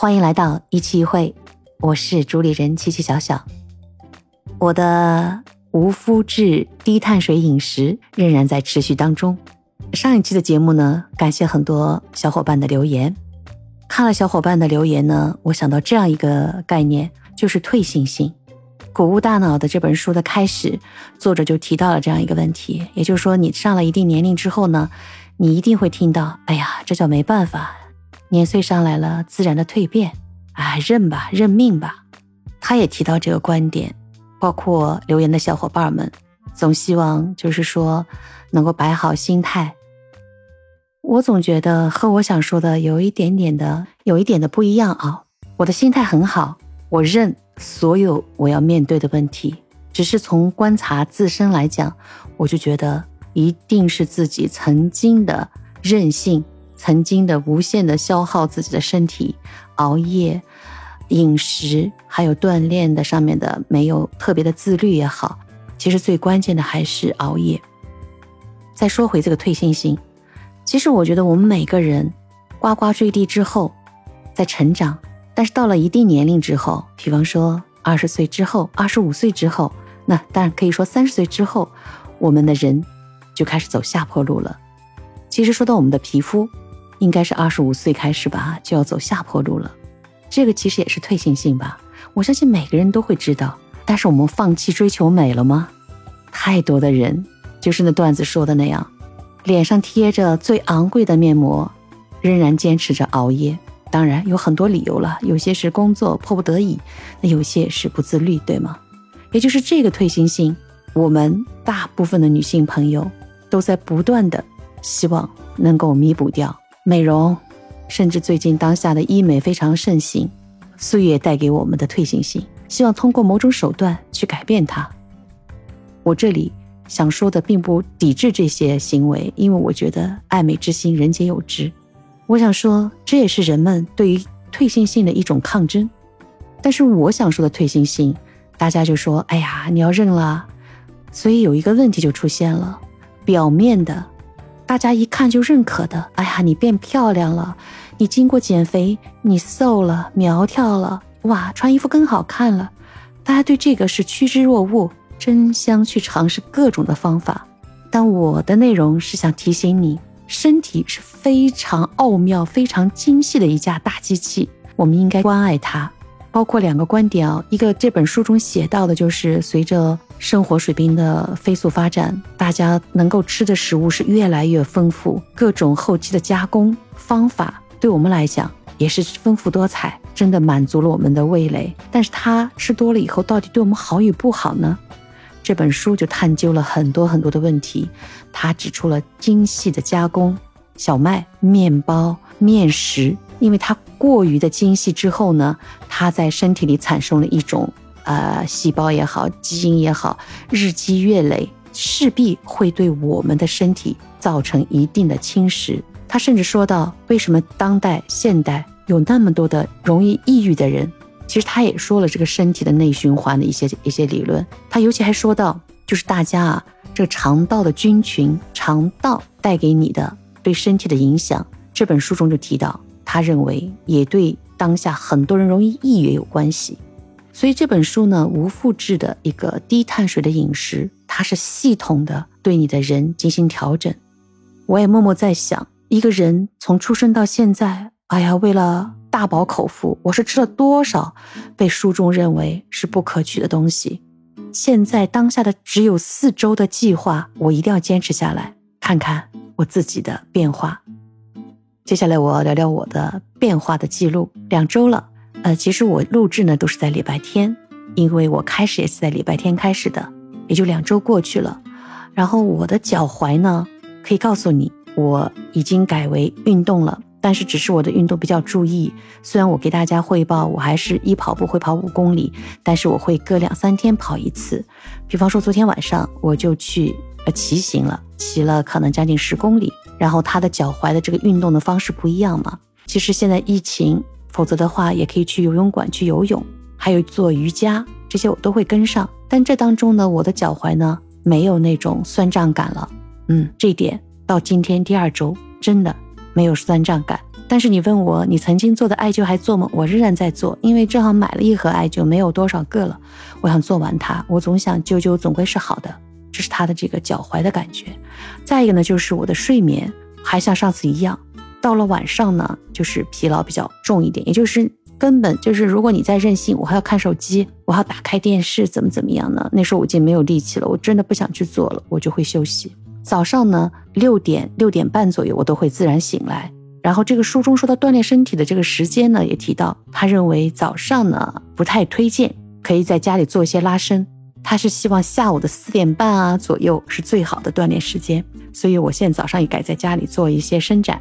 欢迎来到一期一会，我是主理人七七小小。我的无麸质低碳水饮食仍然在持续当中。上一期的节目呢，感谢很多小伙伴的留言。看了小伙伴的留言呢，我想到这样一个概念，就是退行性。《谷物大脑》的这本书的开始，作者就提到了这样一个问题，也就是说，你上了一定年龄之后呢，你一定会听到：“哎呀，这叫没办法。”年岁上来了，自然的蜕变，哎，认吧，认命吧。他也提到这个观点，包括留言的小伙伴们，总希望就是说能够摆好心态。我总觉得和我想说的有一点点的，有一点的不一样啊。我的心态很好，我认所有我要面对的问题，只是从观察自身来讲，我就觉得一定是自己曾经的任性。曾经的无限的消耗自己的身体，熬夜、饮食还有锻炼的上面的没有特别的自律也好，其实最关键的还是熬夜。再说回这个退行性，其实我觉得我们每个人呱呱坠地之后在成长，但是到了一定年龄之后，比方说二十岁之后、二十五岁之后，那当然可以说三十岁之后，我们的人就开始走下坡路了。其实说到我们的皮肤。应该是二十五岁开始吧，就要走下坡路了。这个其实也是退行性吧。我相信每个人都会知道。但是我们放弃追求美了吗？太多的人就是那段子说的那样，脸上贴着最昂贵的面膜，仍然坚持着熬夜。当然有很多理由了，有些是工作迫不得已，那有些是不自律，对吗？也就是这个退行性，我们大部分的女性朋友都在不断的希望能够弥补掉。美容，甚至最近当下的医美非常盛行，岁月带给我们的退行性，希望通过某种手段去改变它。我这里想说的并不抵制这些行为，因为我觉得爱美之心人皆有之。我想说，这也是人们对于退行性的一种抗争。但是我想说的退行性，大家就说：“哎呀，你要认了。”所以有一个问题就出现了，表面的。大家一看就认可的，哎呀，你变漂亮了，你经过减肥，你瘦了，苗条了，哇，穿衣服更好看了。大家对这个是趋之若鹜，争相去尝试各种的方法。但我的内容是想提醒你，身体是非常奥妙、非常精细的一架大机器，我们应该关爱它。包括两个观点啊，一个这本书中写到的，就是随着生活水平的飞速发展，大家能够吃的食物是越来越丰富，各种后期的加工方法对我们来讲也是丰富多彩，真的满足了我们的味蕾。但是它吃多了以后，到底对我们好与不好呢？这本书就探究了很多很多的问题，它指出了精细的加工，小麦、面包、面食。因为它过于的精细之后呢，它在身体里产生了一种呃细胞也好，基因也好，日积月累，势必会对我们的身体造成一定的侵蚀。他甚至说到，为什么当代现代有那么多的容易抑郁的人？其实他也说了这个身体的内循环的一些一些理论。他尤其还说到，就是大家啊，这个肠道的菌群，肠道带给你的对身体的影响。这本书中就提到。他认为也对当下很多人容易抑郁有关系，所以这本书呢，无麸质的一个低碳水的饮食，它是系统的对你的人进行调整。我也默默在想，一个人从出生到现在，哎呀，为了大饱口福，我是吃了多少被书中认为是不可取的东西。现在当下的只有四周的计划，我一定要坚持下来，看看我自己的变化。接下来我要聊聊我的变化的记录。两周了，呃，其实我录制呢都是在礼拜天，因为我开始也是在礼拜天开始的，也就两周过去了。然后我的脚踝呢，可以告诉你，我已经改为运动了，但是只是我的运动比较注意。虽然我给大家汇报，我还是一跑步会跑五公里，但是我会隔两三天跑一次。比方说昨天晚上我就去呃骑行了，骑了可能将近十公里。然后他的脚踝的这个运动的方式不一样嘛？其实现在疫情，否则的话也可以去游泳馆去游泳，还有做瑜伽，这些我都会跟上。但这当中呢，我的脚踝呢没有那种酸胀感了。嗯，这一点到今天第二周真的没有酸胀感。但是你问我，你曾经做的艾灸还做吗？我仍然在做，因为正好买了一盒艾灸，没有多少个了，我想做完它。我总想灸灸总归是好的，这是他的这个脚踝的感觉。再一个呢，就是我的睡眠还像上次一样，到了晚上呢，就是疲劳比较重一点，也就是根本就是如果你再任性，我还要看手机，我还要打开电视，怎么怎么样呢？那时候我已经没有力气了，我真的不想去做了，我就会休息。早上呢，六点六点半左右，我都会自然醒来。然后这个书中说到锻炼身体的这个时间呢，也提到他认为早上呢不太推荐，可以在家里做一些拉伸。他是希望下午的四点半啊左右是最好的锻炼时间，所以我现在早上也改在家里做一些伸展。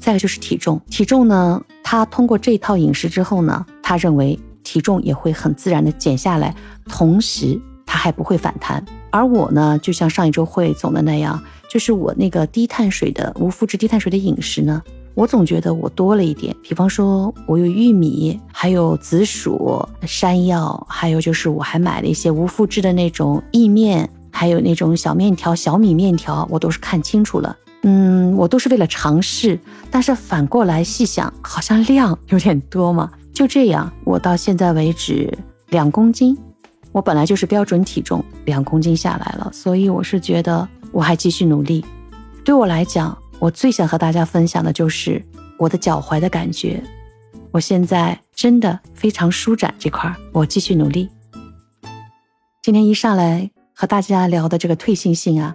再个就是体重，体重呢，他通过这一套饮食之后呢，他认为体重也会很自然的减下来，同时他还不会反弹。而我呢，就像上一周汇总的那样。就是我那个低碳水的无麸质低碳水的饮食呢，我总觉得我多了一点。比方说，我有玉米，还有紫薯、山药，还有就是我还买了一些无麸质的那种意面，还有那种小面条、小米面条，我都是看清楚了。嗯，我都是为了尝试，但是反过来细想，好像量有点多嘛。就这样，我到现在为止两公斤，我本来就是标准体重，两公斤下来了，所以我是觉得。我还继续努力。对我来讲，我最想和大家分享的就是我的脚踝的感觉。我现在真的非常舒展，这块儿我继续努力。今天一上来和大家聊的这个退行性啊，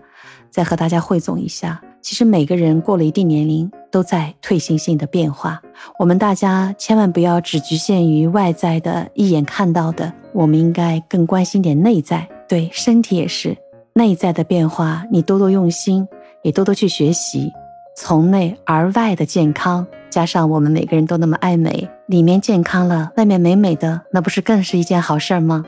再和大家汇总一下。其实每个人过了一定年龄，都在退行性的变化。我们大家千万不要只局限于外在的一眼看到的，我们应该更关心点内在。对身体也是。内在的变化，你多多用心，也多多去学习，从内而外的健康，加上我们每个人都那么爱美，里面健康了，外面美美的，那不是更是一件好事儿吗？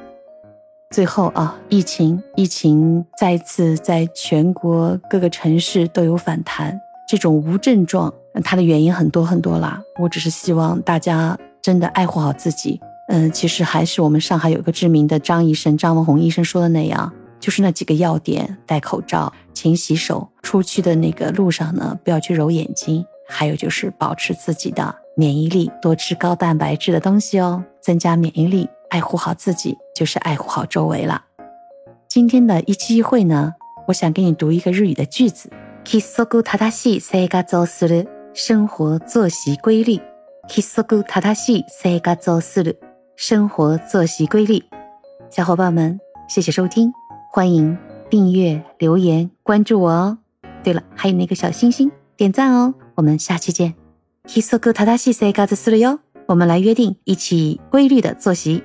最后啊，疫情，疫情再次在全国各个城市都有反弹，这种无症状，它的原因很多很多啦。我只是希望大家真的爱护好自己。嗯，其实还是我们上海有一个知名的张医生，张文宏医生说的那样。就是那几个要点：戴口罩、勤洗手，出去的那个路上呢，不要去揉眼睛。还有就是保持自己的免疫力，多吃高蛋白质的东西哦，增加免疫力。爱护好自己，就是爱护好周围了。今天的一期一会呢，我想给你读一个日语的句子：Kisoku tadashi seigatsu suru，生活作息规律。Kisoku tadashi seigatsu suru，生活作息规律。小伙伴们，谢谢收听。欢迎订阅、留言、关注我哦！对了，还有那个小星星，点赞哦！我们下期见 kisogutata si sega zora 哟。我们来约定一起规律的作息。